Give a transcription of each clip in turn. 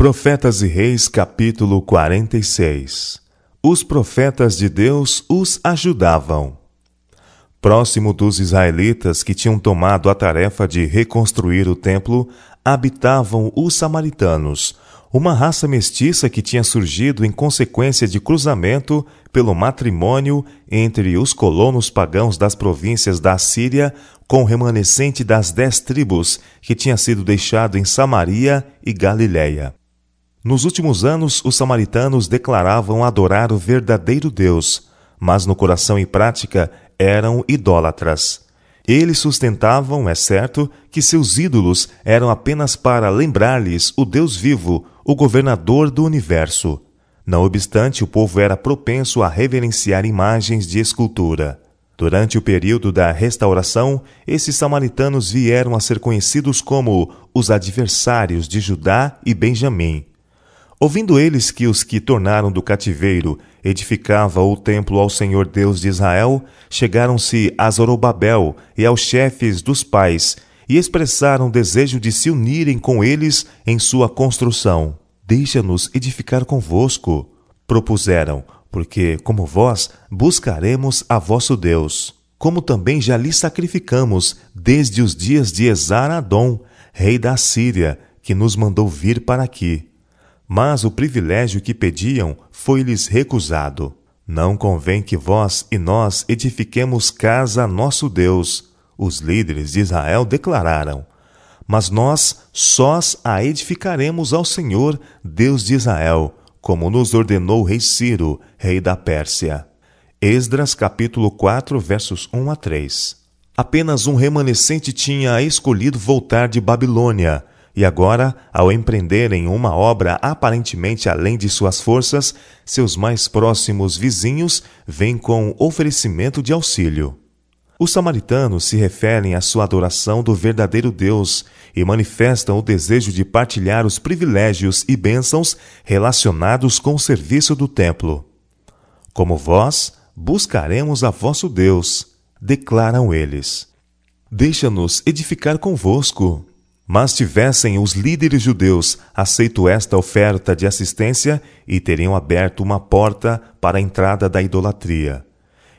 Profetas e Reis, capítulo 46 Os profetas de Deus os ajudavam. Próximo dos israelitas que tinham tomado a tarefa de reconstruir o templo, habitavam os samaritanos, uma raça mestiça que tinha surgido em consequência de cruzamento pelo matrimônio entre os colonos pagãos das províncias da Síria com o remanescente das dez tribos que tinha sido deixado em Samaria e Galiléia. Nos últimos anos, os samaritanos declaravam adorar o verdadeiro Deus, mas no coração e prática eram idólatras. Eles sustentavam, é certo, que seus ídolos eram apenas para lembrar-lhes o Deus vivo, o governador do universo. Não obstante, o povo era propenso a reverenciar imagens de escultura. Durante o período da restauração, esses samaritanos vieram a ser conhecidos como os adversários de Judá e Benjamim. Ouvindo eles que os que tornaram do cativeiro edificava o templo ao Senhor Deus de Israel, chegaram-se a Zorobabel e aos chefes dos pais e expressaram desejo de se unirem com eles em sua construção. Deixa-nos edificar convosco, propuseram, porque, como vós, buscaremos a vosso Deus, como também já lhe sacrificamos desde os dias de Esar-Adom, rei da Síria, que nos mandou vir para aqui mas o privilégio que pediam foi-lhes recusado. Não convém que vós e nós edifiquemos casa a nosso Deus, os líderes de Israel declararam. Mas nós sós a edificaremos ao Senhor, Deus de Israel, como nos ordenou o rei Ciro, rei da Pérsia. Esdras capítulo 4, versos 1 a 3. Apenas um remanescente tinha escolhido voltar de Babilônia, e agora, ao empreenderem uma obra aparentemente além de suas forças, seus mais próximos vizinhos vêm com oferecimento de auxílio. Os samaritanos se referem à sua adoração do verdadeiro Deus e manifestam o desejo de partilhar os privilégios e bênçãos relacionados com o serviço do templo. Como vós, buscaremos a vosso Deus, declaram eles. Deixa-nos edificar convosco, mas tivessem os líderes judeus aceito esta oferta de assistência e teriam aberto uma porta para a entrada da idolatria.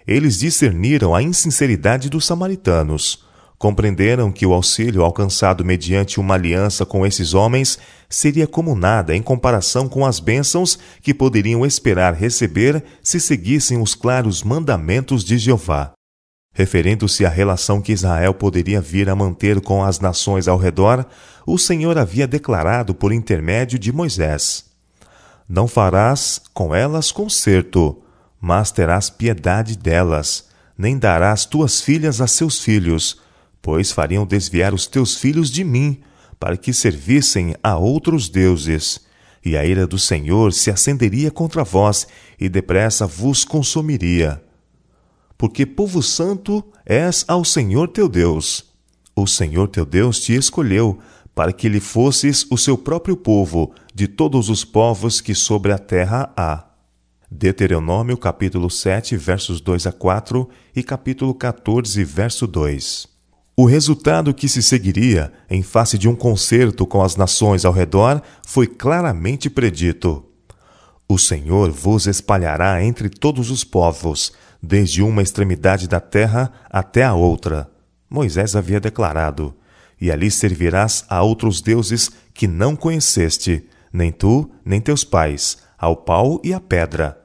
Eles discerniram a insinceridade dos samaritanos. Compreenderam que o auxílio alcançado mediante uma aliança com esses homens seria como nada em comparação com as bênçãos que poderiam esperar receber se seguissem os claros mandamentos de Jeová. Referendo-se à relação que Israel poderia vir a manter com as nações ao redor, o Senhor havia declarado por intermédio de Moisés: Não farás com elas concerto, mas terás piedade delas, nem darás tuas filhas a seus filhos, pois fariam desviar os teus filhos de mim, para que servissem a outros deuses. E a ira do Senhor se acenderia contra vós, e depressa vos consumiria porque povo santo és ao Senhor teu Deus. O Senhor teu Deus te escolheu para que lhe fosses o seu próprio povo de todos os povos que sobre a terra há. Deuteronômio capítulo 7, versos 2 a 4 e capítulo 14, verso 2. O resultado que se seguiria em face de um concerto com as nações ao redor foi claramente predito. O Senhor vos espalhará entre todos os povos, desde uma extremidade da terra até a outra. Moisés havia declarado: E ali servirás a outros deuses que não conheceste, nem tu, nem teus pais, ao pau e à pedra.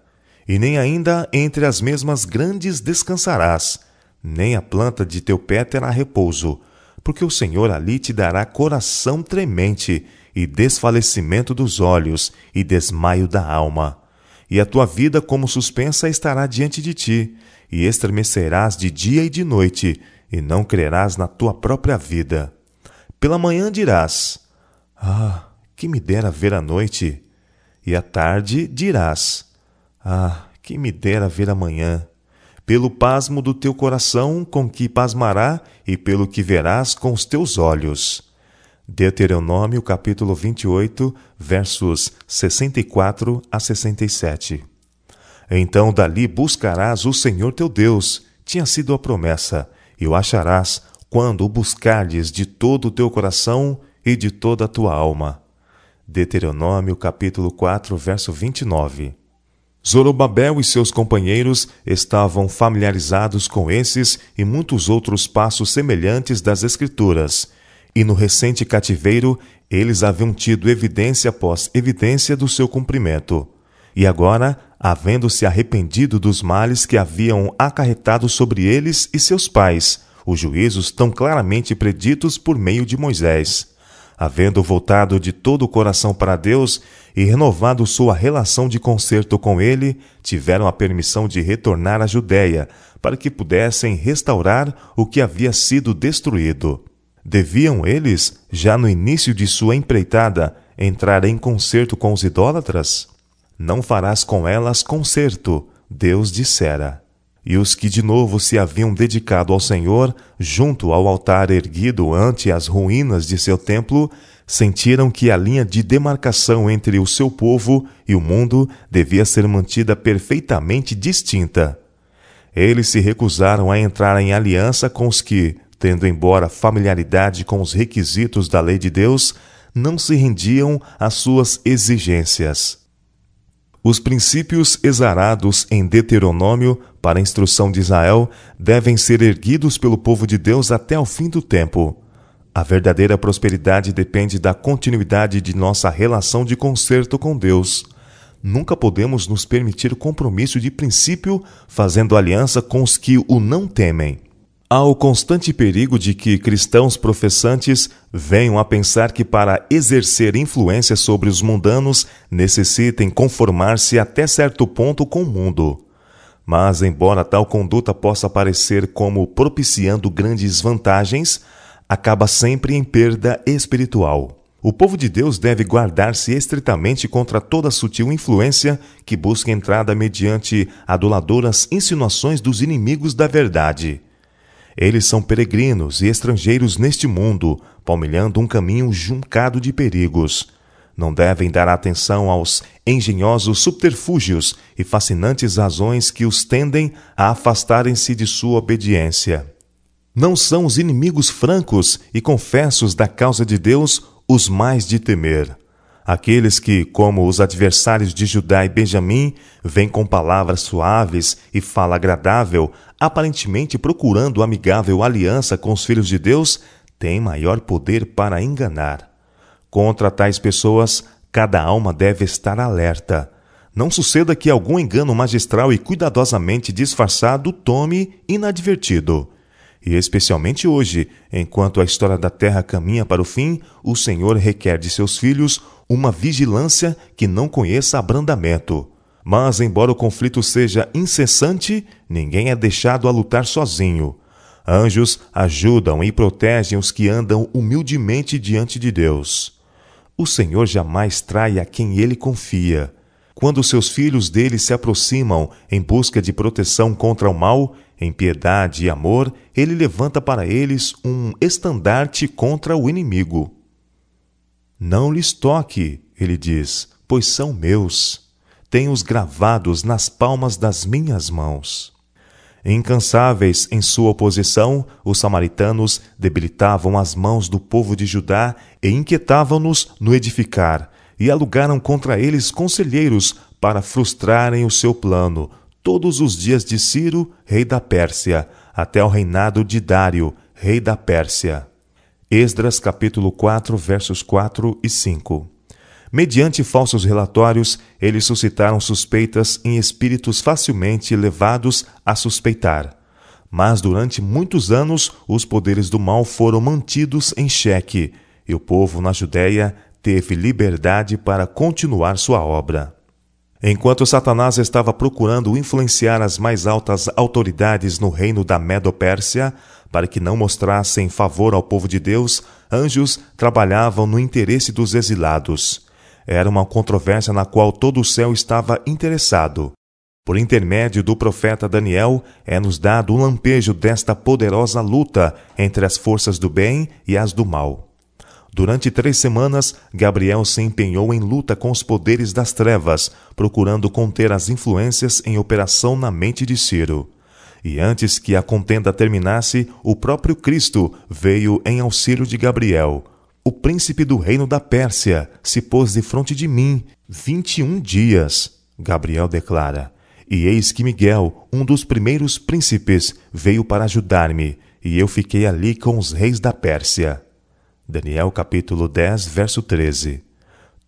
E nem ainda entre as mesmas grandes descansarás, nem a planta de teu pé terá repouso, porque o Senhor ali te dará coração tremente, e desfalecimento dos olhos, e desmaio da alma e a tua vida como suspensa estará diante de ti, e estremecerás de dia e de noite, e não crerás na tua própria vida. Pela manhã dirás: Ah, que me dera ver a noite! E à tarde dirás: Ah, que me dera ver a manhã! Pelo pasmo do teu coração, com que pasmará, e pelo que verás com os teus olhos. Deuteronômio capítulo 28, versos 64 a 67. Então dali buscarás o Senhor teu Deus, tinha sido a promessa, e o acharás quando o buscardes de todo o teu coração e de toda a tua alma. Deuteronômio capítulo 4, verso 29. Zorobabel e seus companheiros estavam familiarizados com esses e muitos outros passos semelhantes das Escrituras, e no recente cativeiro eles haviam tido evidência após evidência do seu cumprimento. E agora, havendo-se arrependido dos males que haviam acarretado sobre eles e seus pais, os juízos tão claramente preditos por meio de Moisés. Havendo voltado de todo o coração para Deus e renovado sua relação de concerto com Ele, tiveram a permissão de retornar à Judéia, para que pudessem restaurar o que havia sido destruído. Deviam eles, já no início de sua empreitada, entrar em concerto com os idólatras? Não farás com elas concerto, Deus dissera. E os que de novo se haviam dedicado ao Senhor, junto ao altar erguido ante as ruínas de seu templo, sentiram que a linha de demarcação entre o seu povo e o mundo devia ser mantida perfeitamente distinta. Eles se recusaram a entrar em aliança com os que, tendo embora familiaridade com os requisitos da lei de Deus, não se rendiam às suas exigências. Os princípios exarados em Deuteronômio para a instrução de Israel devem ser erguidos pelo povo de Deus até o fim do tempo. A verdadeira prosperidade depende da continuidade de nossa relação de conserto com Deus. Nunca podemos nos permitir compromisso de princípio fazendo aliança com os que o não temem. Há o constante perigo de que cristãos professantes venham a pensar que, para exercer influência sobre os mundanos, necessitem conformar-se até certo ponto com o mundo. Mas, embora tal conduta possa parecer como propiciando grandes vantagens, acaba sempre em perda espiritual. O povo de Deus deve guardar-se estritamente contra toda sutil influência que busca entrada mediante aduladoras insinuações dos inimigos da verdade. Eles são peregrinos e estrangeiros neste mundo, palmilhando um caminho juncado de perigos. Não devem dar atenção aos engenhosos subterfúgios e fascinantes razões que os tendem a afastarem-se de sua obediência. Não são os inimigos francos e confessos da causa de Deus os mais de temer. Aqueles que, como os adversários de Judá e Benjamim, vêm com palavras suaves e fala agradável, aparentemente procurando amigável aliança com os filhos de Deus, têm maior poder para enganar. Contra tais pessoas, cada alma deve estar alerta. Não suceda que algum engano magistral e cuidadosamente disfarçado tome inadvertido. E especialmente hoje, enquanto a história da Terra caminha para o fim, o Senhor requer de seus filhos uma vigilância que não conheça abrandamento. Mas, embora o conflito seja incessante, ninguém é deixado a lutar sozinho. Anjos ajudam e protegem os que andam humildemente diante de Deus. O Senhor jamais trai a quem ele confia. Quando seus filhos dele se aproximam em busca de proteção contra o mal, em piedade e amor, ele levanta para eles um estandarte contra o inimigo. Não lhes toque, ele diz, pois são meus. Tenho-os gravados nas palmas das minhas mãos. Incansáveis em sua oposição, os samaritanos debilitavam as mãos do povo de Judá e inquietavam-nos no edificar, e alugaram contra eles conselheiros para frustrarem o seu plano, todos os dias de Ciro, rei da Pérsia, até o reinado de Dário, rei da Pérsia. Esdras capítulo 4, versos 4 e 5. Mediante falsos relatórios, eles suscitaram suspeitas em espíritos facilmente levados a suspeitar. Mas durante muitos anos, os poderes do mal foram mantidos em xeque, e o povo na Judéia teve liberdade para continuar sua obra. Enquanto Satanás estava procurando influenciar as mais altas autoridades no reino da Medo-Pérsia, para que não mostrassem favor ao povo de Deus, anjos trabalhavam no interesse dos exilados. Era uma controvérsia na qual todo o céu estava interessado. Por intermédio do profeta Daniel, é-nos dado um lampejo desta poderosa luta entre as forças do bem e as do mal. Durante três semanas, Gabriel se empenhou em luta com os poderes das trevas, procurando conter as influências em operação na mente de Ciro. E antes que a contenda terminasse, o próprio Cristo veio em auxílio de Gabriel. O príncipe do reino da Pérsia, se pôs de frente de mim vinte e um dias. Gabriel declara. E eis que Miguel, um dos primeiros príncipes, veio para ajudar-me, e eu fiquei ali com os reis da Pérsia. Daniel capítulo 10, verso 13.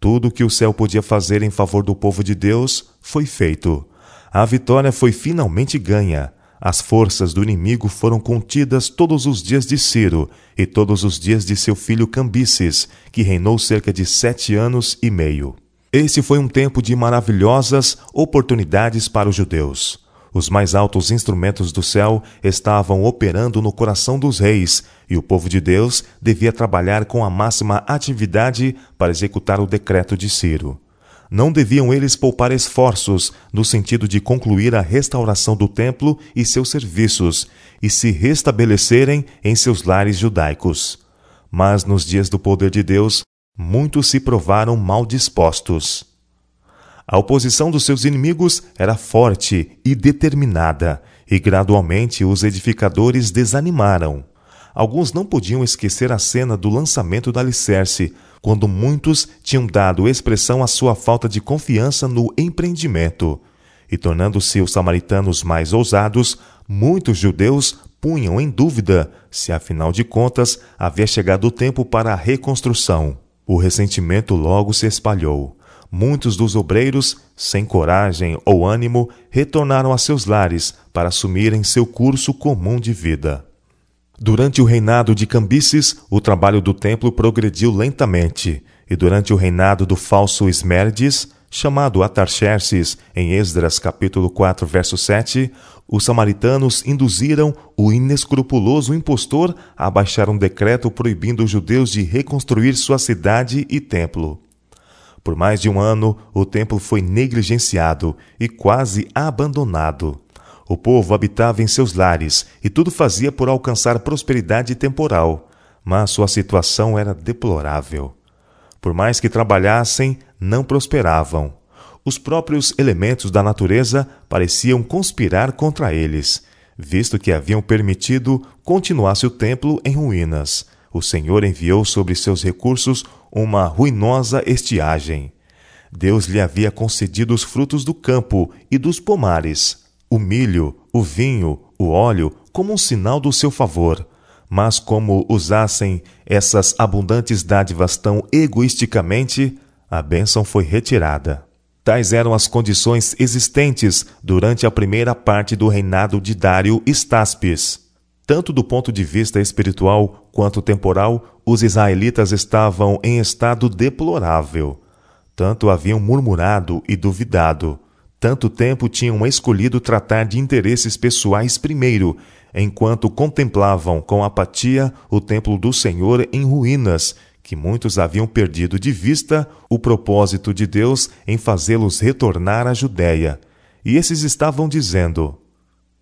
Tudo o que o céu podia fazer em favor do povo de Deus foi feito. A vitória foi finalmente ganha. As forças do inimigo foram contidas todos os dias de Ciro e todos os dias de seu filho Cambises, que reinou cerca de sete anos e meio. Esse foi um tempo de maravilhosas oportunidades para os judeus. Os mais altos instrumentos do céu estavam operando no coração dos reis, e o povo de Deus devia trabalhar com a máxima atividade para executar o decreto de Ciro. Não deviam eles poupar esforços no sentido de concluir a restauração do templo e seus serviços e se restabelecerem em seus lares judaicos. Mas nos dias do poder de Deus, muitos se provaram mal dispostos. A oposição dos seus inimigos era forte e determinada, e gradualmente os edificadores desanimaram. Alguns não podiam esquecer a cena do lançamento do alicerce, quando muitos tinham dado expressão à sua falta de confiança no empreendimento. E tornando-se os samaritanos mais ousados, muitos judeus punham em dúvida se, afinal de contas, havia chegado o tempo para a reconstrução. O ressentimento logo se espalhou. Muitos dos obreiros, sem coragem ou ânimo, retornaram a seus lares para assumirem seu curso comum de vida. Durante o reinado de Cambises, o trabalho do templo progrediu lentamente, e durante o reinado do falso Esmerdes, chamado Atarxerxes, em Esdras capítulo 4, verso 7, os samaritanos induziram o inescrupuloso impostor a baixar um decreto proibindo os judeus de reconstruir sua cidade e templo. Por mais de um ano, o templo foi negligenciado e quase abandonado. O povo habitava em seus lares e tudo fazia por alcançar prosperidade temporal, mas sua situação era deplorável. Por mais que trabalhassem, não prosperavam. Os próprios elementos da natureza pareciam conspirar contra eles, visto que haviam permitido continuasse o templo em ruínas. O Senhor enviou sobre seus recursos uma ruinosa estiagem. Deus lhe havia concedido os frutos do campo e dos pomares, o milho, o vinho, o óleo, como um sinal do seu favor. Mas como usassem essas abundantes dádivas tão egoisticamente, a bênção foi retirada. Tais eram as condições existentes durante a primeira parte do reinado de Dário Staspes. Tanto do ponto de vista espiritual quanto temporal, os israelitas estavam em estado deplorável. Tanto haviam murmurado e duvidado, tanto tempo tinham escolhido tratar de interesses pessoais primeiro, enquanto contemplavam com apatia o templo do Senhor em ruínas que muitos haviam perdido de vista o propósito de Deus em fazê-los retornar à Judéia. E esses estavam dizendo: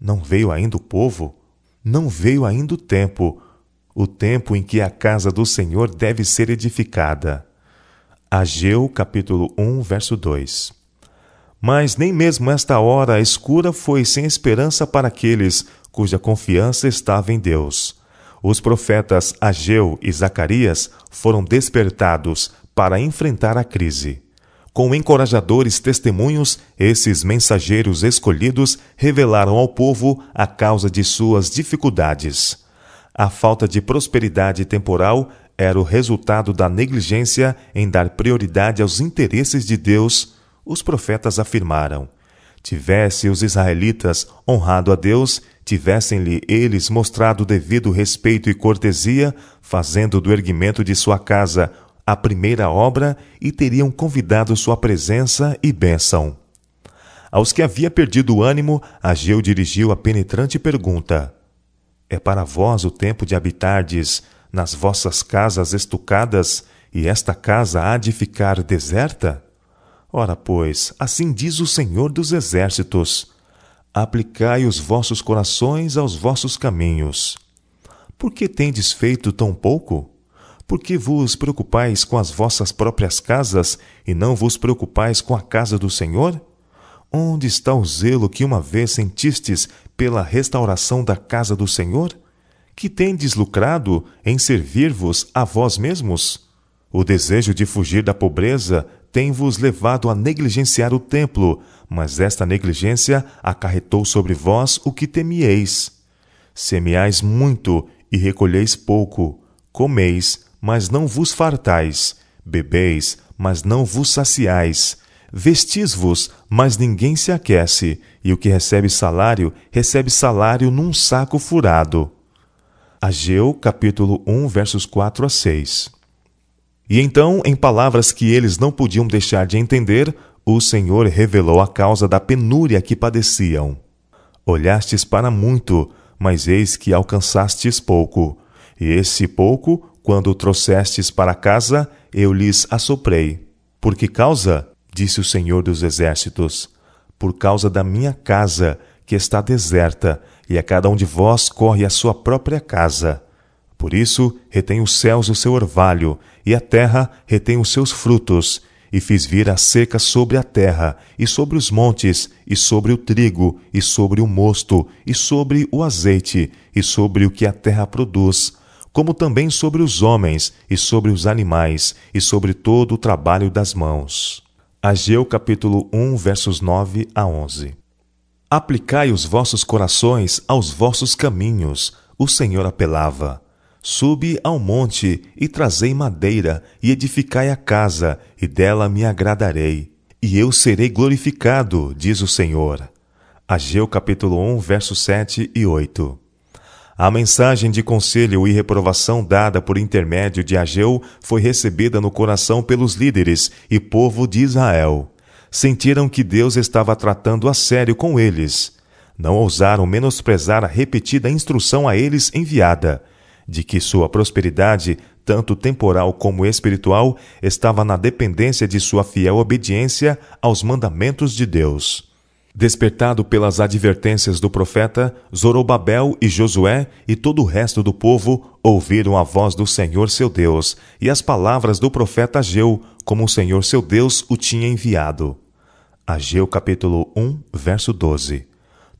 Não veio ainda o povo? Não veio ainda o tempo, o tempo em que a casa do Senhor deve ser edificada. Ageu capítulo 1, verso 2. Mas nem mesmo esta hora escura foi sem esperança para aqueles cuja confiança estava em Deus os profetas Ageu e Zacarias foram despertados para enfrentar a crise. Com encorajadores testemunhos, esses mensageiros escolhidos revelaram ao povo a causa de suas dificuldades. A falta de prosperidade temporal era o resultado da negligência em dar prioridade aos interesses de Deus, os profetas afirmaram. Tivesse os israelitas honrado a Deus, tivessem-lhe eles mostrado devido respeito e cortesia, fazendo do erguimento de sua casa a primeira obra, e teriam convidado sua presença e bênção. Aos que havia perdido o ânimo, Ageu dirigiu a penetrante pergunta: É para vós o tempo de habitardes nas vossas casas estucadas, e esta casa há de ficar deserta? Ora, pois, assim diz o Senhor dos Exércitos: Aplicai os vossos corações aos vossos caminhos. Por que tendes feito tão pouco? Por que vos preocupais com as vossas próprias casas e não vos preocupais com a casa do Senhor? Onde está o zelo que uma vez sentistes pela restauração da casa do Senhor? Que tendes lucrado em servir-vos a vós mesmos? O desejo de fugir da pobreza tem-vos levado a negligenciar o templo, mas esta negligência acarretou sobre vós o que temieis. Semeais muito e recolheis pouco, comeis, mas não vos fartais, bebeis, mas não vos saciais, vestis-vos, mas ninguém se aquece, e o que recebe salário, recebe salário num saco furado. Ageu, capítulo 1, versos 4 a 6. E então, em palavras que eles não podiam deixar de entender, o Senhor revelou a causa da penúria que padeciam. Olhastes para muito, mas eis que alcançastes pouco. E esse pouco, quando o trouxestes para casa, eu lhes assoprei. Por que causa? disse o Senhor dos Exércitos. Por causa da minha casa, que está deserta, e a cada um de vós corre a sua própria casa. Por isso, retém os céus o seu orvalho, e a terra retém os seus frutos, e fiz vir a seca sobre a terra, e sobre os montes, e sobre o trigo, e sobre o mosto, e sobre o azeite, e sobre o que a terra produz, como também sobre os homens, e sobre os animais, e sobre todo o trabalho das mãos. Ageu capítulo 1, versos 9 a 11. Aplicai os vossos corações aos vossos caminhos, o Senhor apelava. Subi ao monte e trazei madeira, e edificai a casa, e dela me agradarei. E eu serei glorificado, diz o Senhor. Ageu capítulo 1, versos 7 e 8. A mensagem de conselho e reprovação dada por intermédio de Ageu foi recebida no coração pelos líderes e povo de Israel. Sentiram que Deus estava tratando a sério com eles. Não ousaram menosprezar a repetida instrução a eles enviada de que sua prosperidade, tanto temporal como espiritual, estava na dependência de sua fiel obediência aos mandamentos de Deus. Despertado pelas advertências do profeta, Zorobabel e Josué e todo o resto do povo ouviram a voz do Senhor seu Deus e as palavras do profeta Ageu, como o Senhor seu Deus o tinha enviado. Ageu capítulo 1, verso 12.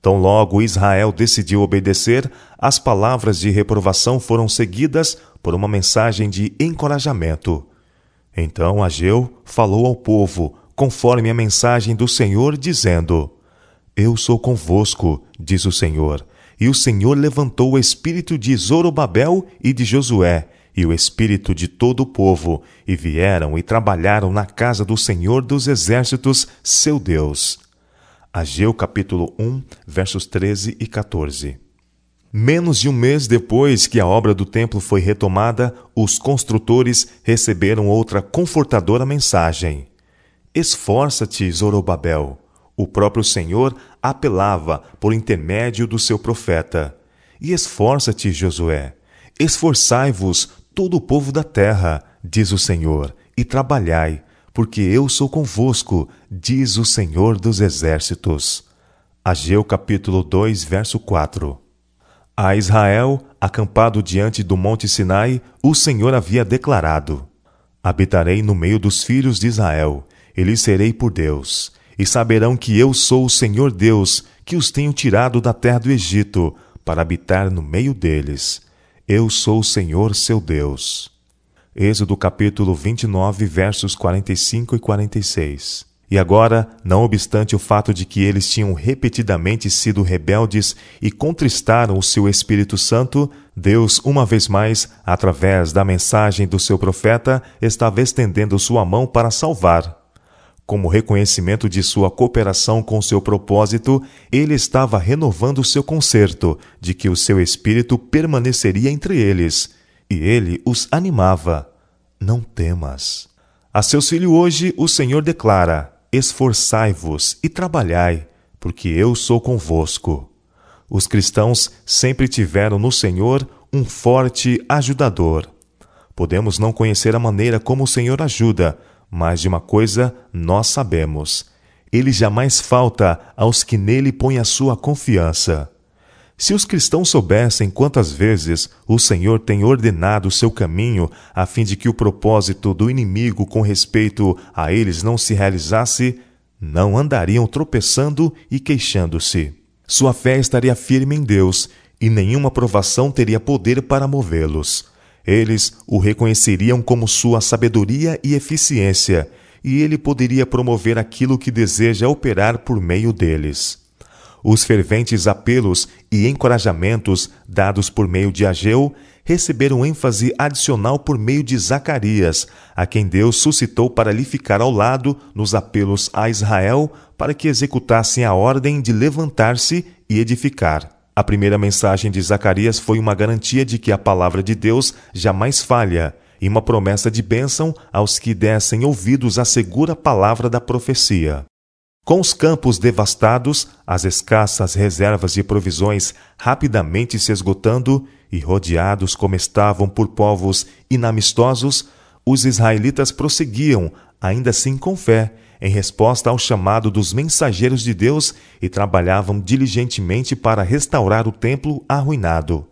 Tão logo Israel decidiu obedecer, as palavras de reprovação foram seguidas por uma mensagem de encorajamento. Então Ageu falou ao povo, conforme a mensagem do Senhor, dizendo: Eu sou convosco, diz o Senhor. E o Senhor levantou o espírito de Zorobabel e de Josué, e o espírito de todo o povo, e vieram e trabalharam na casa do Senhor dos exércitos, seu Deus. Ageu capítulo 1, versos 13 e 14. Menos de um mês depois que a obra do templo foi retomada, os construtores receberam outra confortadora mensagem. Esforça-te, Zorobabel. O próprio Senhor apelava por intermédio do seu profeta. E esforça-te, Josué. Esforçai-vos, todo o povo da terra, diz o Senhor, e trabalhai, porque eu sou convosco, diz o Senhor dos Exércitos. Ageu capítulo 2, verso 4. A Israel, acampado diante do monte Sinai, o Senhor havia declarado: Habitarei no meio dos filhos de Israel, e lhes serei por Deus, e saberão que eu sou o Senhor Deus, que os tenho tirado da terra do Egito, para habitar no meio deles. Eu sou o Senhor seu Deus. Êxodo capítulo 29, versos 45 e 46. E agora, não obstante o fato de que eles tinham repetidamente sido rebeldes e contristaram o seu Espírito Santo, Deus, uma vez mais, através da mensagem do seu profeta, estava estendendo sua mão para salvar. Como reconhecimento de sua cooperação com seu propósito, ele estava renovando seu concerto de que o seu Espírito permaneceria entre eles e ele os animava: Não temas. A seus filhos hoje o Senhor declara: Esforçai-vos e trabalhai, porque eu sou convosco. Os cristãos sempre tiveram no Senhor um forte ajudador. Podemos não conhecer a maneira como o Senhor ajuda, mas de uma coisa nós sabemos: ele jamais falta aos que nele põem a sua confiança. Se os cristãos soubessem quantas vezes o Senhor tem ordenado o seu caminho a fim de que o propósito do inimigo com respeito a eles não se realizasse, não andariam tropeçando e queixando-se. Sua fé estaria firme em Deus e nenhuma provação teria poder para movê-los. Eles o reconheceriam como sua sabedoria e eficiência, e ele poderia promover aquilo que deseja operar por meio deles. Os ferventes apelos e encorajamentos dados por meio de Ageu receberam ênfase adicional por meio de Zacarias, a quem Deus suscitou para lhe ficar ao lado nos apelos a Israel para que executassem a ordem de levantar-se e edificar. A primeira mensagem de Zacarias foi uma garantia de que a palavra de Deus jamais falha e uma promessa de bênção aos que dessem ouvidos à segura palavra da profecia. Com os campos devastados, as escassas reservas de provisões rapidamente se esgotando e rodeados como estavam por povos inamistosos, os israelitas prosseguiam, ainda assim com fé, em resposta ao chamado dos mensageiros de Deus e trabalhavam diligentemente para restaurar o templo arruinado.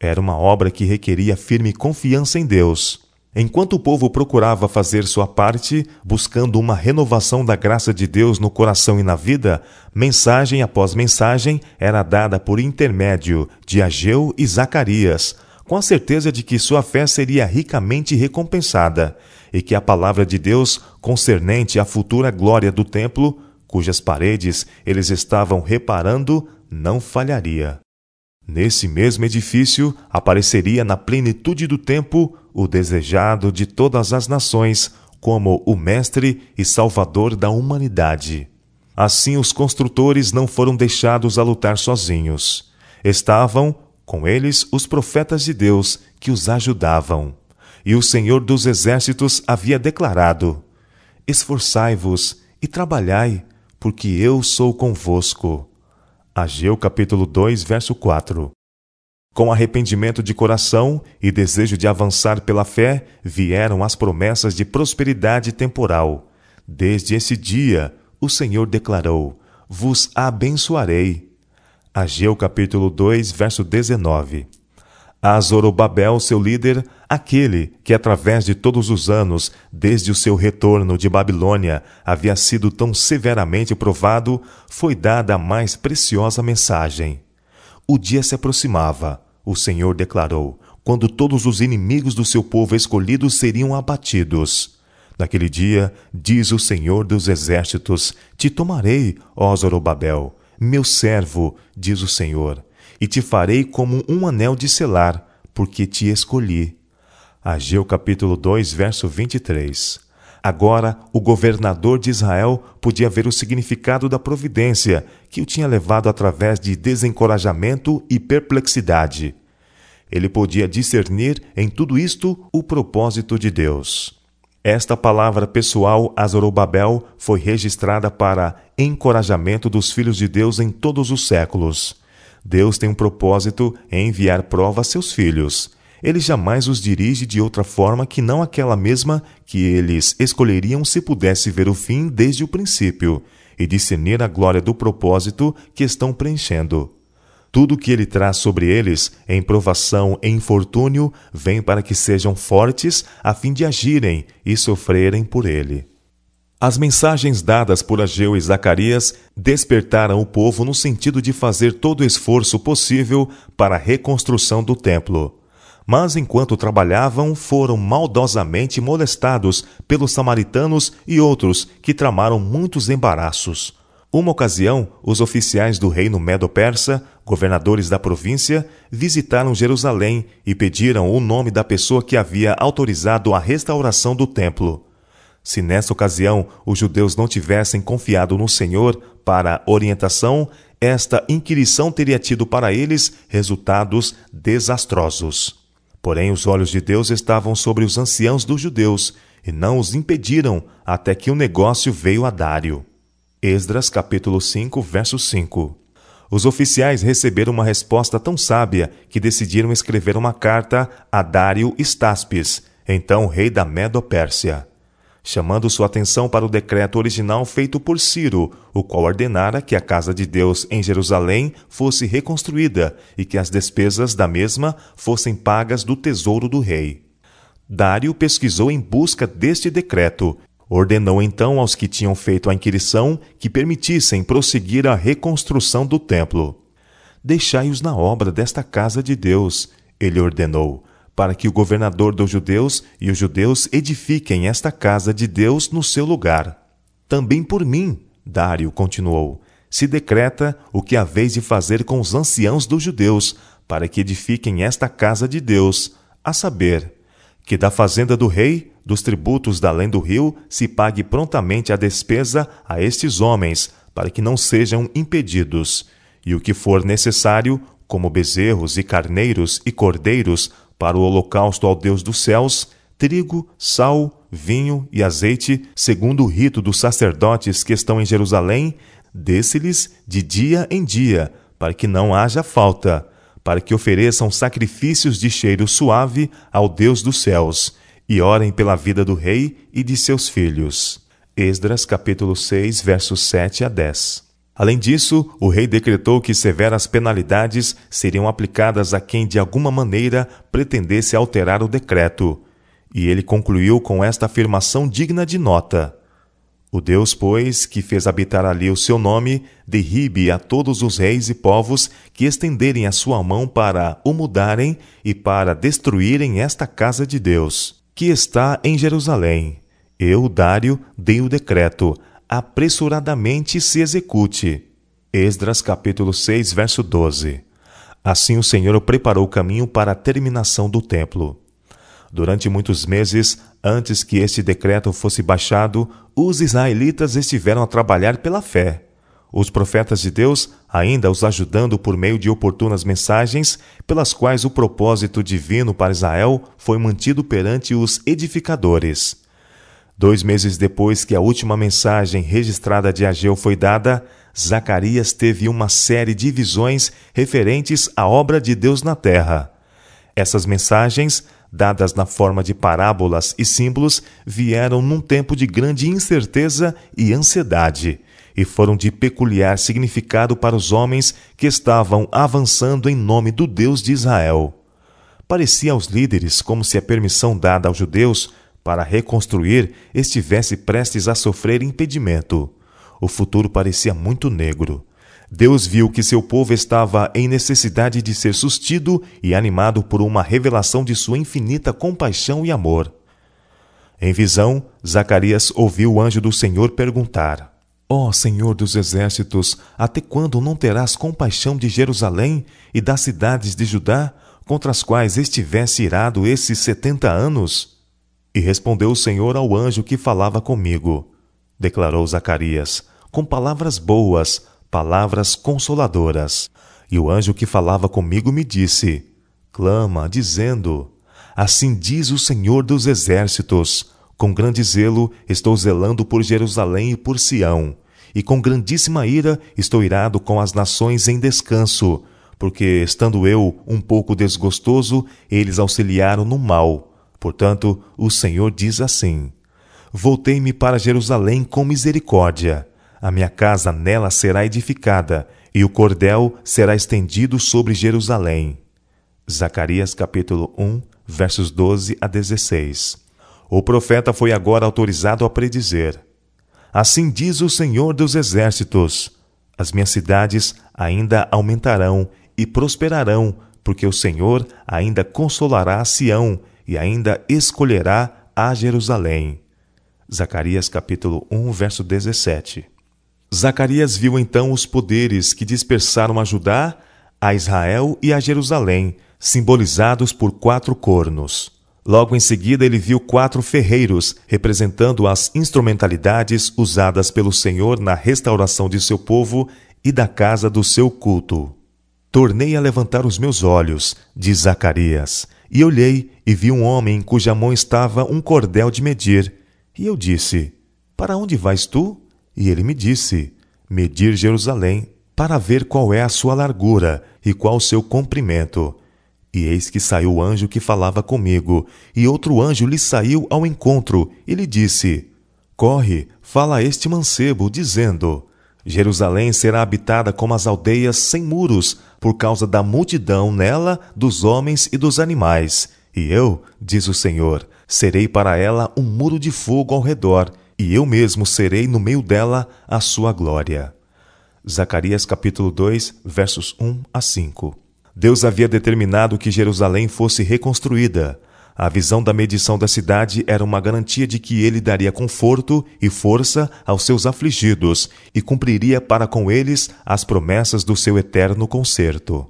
Era uma obra que requeria firme confiança em Deus. Enquanto o povo procurava fazer sua parte, buscando uma renovação da graça de Deus no coração e na vida, mensagem após mensagem era dada por intermédio de Ageu e Zacarias, com a certeza de que sua fé seria ricamente recompensada e que a palavra de Deus concernente à futura glória do templo, cujas paredes eles estavam reparando, não falharia. Nesse mesmo edifício apareceria na plenitude do tempo o desejado de todas as nações como o Mestre e Salvador da humanidade. Assim, os construtores não foram deixados a lutar sozinhos. Estavam, com eles, os profetas de Deus que os ajudavam. E o Senhor dos Exércitos havia declarado: Esforçai-vos e trabalhai, porque eu sou convosco. Ageu capítulo 2, verso 4. Com arrependimento de coração e desejo de avançar pela fé, vieram as promessas de prosperidade temporal. Desde esse dia, o Senhor declarou: Vos abençoarei. Ageu capítulo 2, verso 19 a Zorobabel, seu líder, aquele que, através de todos os anos, desde o seu retorno de Babilônia, havia sido tão severamente provado, foi dada a mais preciosa mensagem. O dia se aproximava, o Senhor declarou, quando todos os inimigos do seu povo escolhido seriam abatidos. Naquele dia, diz o Senhor dos Exércitos: Te tomarei, ó Zorobabel, meu servo, diz o Senhor e te farei como um anel de selar, porque te escolhi. Ageu capítulo 2, verso 23. Agora, o governador de Israel podia ver o significado da providência que o tinha levado através de desencorajamento e perplexidade. Ele podia discernir em tudo isto o propósito de Deus. Esta palavra pessoal a Zorobabel foi registrada para encorajamento dos filhos de Deus em todos os séculos. Deus tem um propósito em enviar prova a seus filhos. Ele jamais os dirige de outra forma que não aquela mesma que eles escolheriam se pudesse ver o fim desde o princípio e discernir a glória do propósito que estão preenchendo. Tudo o que ele traz sobre eles, em provação e infortúnio, vem para que sejam fortes a fim de agirem e sofrerem por ele. As mensagens dadas por Ageu e Zacarias despertaram o povo no sentido de fazer todo o esforço possível para a reconstrução do templo. Mas enquanto trabalhavam, foram maldosamente molestados pelos samaritanos e outros que tramaram muitos embaraços. Uma ocasião, os oficiais do reino Medo-Persa, governadores da província, visitaram Jerusalém e pediram o nome da pessoa que havia autorizado a restauração do templo. Se nessa ocasião os judeus não tivessem confiado no Senhor para orientação, esta inquirição teria tido para eles resultados desastrosos. Porém, os olhos de Deus estavam sobre os anciãos dos judeus e não os impediram até que o negócio veio a Dário. Esdras capítulo 5, verso 5. Os oficiais receberam uma resposta tão sábia que decidiram escrever uma carta a Dário Staspes, então rei da Medo-Pérsia chamando sua atenção para o decreto original feito por Ciro, o qual ordenara que a casa de Deus em Jerusalém fosse reconstruída e que as despesas da mesma fossem pagas do tesouro do rei. Dário pesquisou em busca deste decreto. Ordenou então aos que tinham feito a inquirição que permitissem prosseguir a reconstrução do templo. Deixai-os na obra desta casa de Deus, ele ordenou, para que o governador dos judeus e os judeus edifiquem esta casa de Deus no seu lugar. Também por mim, Dário continuou, se decreta o que haveis de fazer com os anciãos dos judeus, para que edifiquem esta casa de Deus, a saber, que da fazenda do rei, dos tributos da além do rio, se pague prontamente a despesa a estes homens, para que não sejam impedidos, e o que for necessário, como bezerros e carneiros e cordeiros, para o holocausto ao Deus dos céus, trigo, sal, vinho e azeite, segundo o rito dos sacerdotes que estão em Jerusalém, desse-lhes de dia em dia, para que não haja falta, para que ofereçam sacrifícios de cheiro suave ao Deus dos céus, e orem pela vida do rei e de seus filhos. Esdras capítulo 6, versos 7 a 10. Além disso, o rei decretou que severas penalidades seriam aplicadas a quem de alguma maneira pretendesse alterar o decreto, e ele concluiu com esta afirmação digna de nota: O Deus, pois, que fez habitar ali o seu nome, derribe a todos os reis e povos que estenderem a sua mão para o mudarem e para destruírem esta casa de Deus, que está em Jerusalém. Eu, Dário, dei o decreto, apressuradamente se execute. Esdras capítulo 6, verso 12. Assim o Senhor preparou o caminho para a terminação do templo. Durante muitos meses, antes que este decreto fosse baixado, os israelitas estiveram a trabalhar pela fé. Os profetas de Deus ainda os ajudando por meio de oportunas mensagens, pelas quais o propósito divino para Israel foi mantido perante os edificadores. Dois meses depois que a última mensagem registrada de Ageu foi dada, Zacarias teve uma série de visões referentes à obra de Deus na terra. Essas mensagens, dadas na forma de parábolas e símbolos, vieram num tempo de grande incerteza e ansiedade, e foram de peculiar significado para os homens que estavam avançando em nome do Deus de Israel. Parecia aos líderes como se a permissão dada aos judeus para reconstruir estivesse prestes a sofrer impedimento. O futuro parecia muito negro. Deus viu que seu povo estava em necessidade de ser sustido e animado por uma revelação de sua infinita compaixão e amor. Em visão, Zacarias ouviu o anjo do Senhor perguntar: Ó oh, Senhor dos exércitos, até quando não terás compaixão de Jerusalém e das cidades de Judá, contra as quais estivesse irado esses setenta anos? E respondeu o Senhor ao anjo que falava comigo. Declarou Zacarias, com palavras boas, palavras consoladoras. E o anjo que falava comigo me disse: Clama, dizendo: Assim diz o Senhor dos exércitos: Com grande zelo estou zelando por Jerusalém e por Sião, e com grandíssima ira estou irado com as nações em descanso, porque, estando eu um pouco desgostoso, eles auxiliaram no mal Portanto, o Senhor diz assim: Voltei-me para Jerusalém com misericórdia. A minha casa nela será edificada, e o cordel será estendido sobre Jerusalém. Zacarias capítulo 1, versos 12 a 16. O profeta foi agora autorizado a predizer: Assim diz o Senhor dos exércitos: As minhas cidades ainda aumentarão e prosperarão, porque o Senhor ainda consolará Sião e ainda escolherá a Jerusalém. Zacarias capítulo 1, verso 17. Zacarias viu então os poderes que dispersaram a Judá, a Israel e a Jerusalém, simbolizados por quatro cornos. Logo em seguida, ele viu quatro ferreiros, representando as instrumentalidades usadas pelo Senhor na restauração de seu povo e da casa do seu culto. Tornei a levantar os meus olhos, diz Zacarias, e olhei e vi um homem cuja mão estava um cordel de medir. E eu disse: Para onde vais tu? E ele me disse: Medir Jerusalém, para ver qual é a sua largura e qual o seu comprimento. E eis que saiu o anjo que falava comigo, e outro anjo lhe saiu ao encontro, e lhe disse: Corre, fala a este mancebo, dizendo: Jerusalém será habitada como as aldeias sem muros, por causa da multidão nela dos homens e dos animais. E eu, diz o Senhor, serei para ela um muro de fogo ao redor, e eu mesmo serei no meio dela a sua glória. Zacarias capítulo 2, versos 1 a 5. Deus havia determinado que Jerusalém fosse reconstruída. A visão da medição da cidade era uma garantia de que ele daria conforto e força aos seus afligidos e cumpriria para com eles as promessas do seu eterno conserto.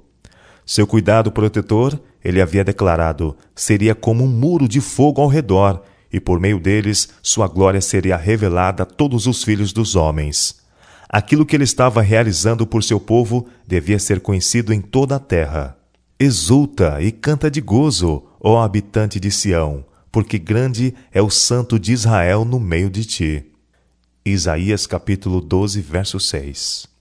Seu cuidado protetor, ele havia declarado, seria como um muro de fogo ao redor, e por meio deles sua glória seria revelada a todos os filhos dos homens. Aquilo que ele estava realizando por seu povo devia ser conhecido em toda a terra. Exulta e canta de gozo, ó habitante de Sião, porque grande é o santo de Israel no meio de ti. Isaías capítulo 12, verso 6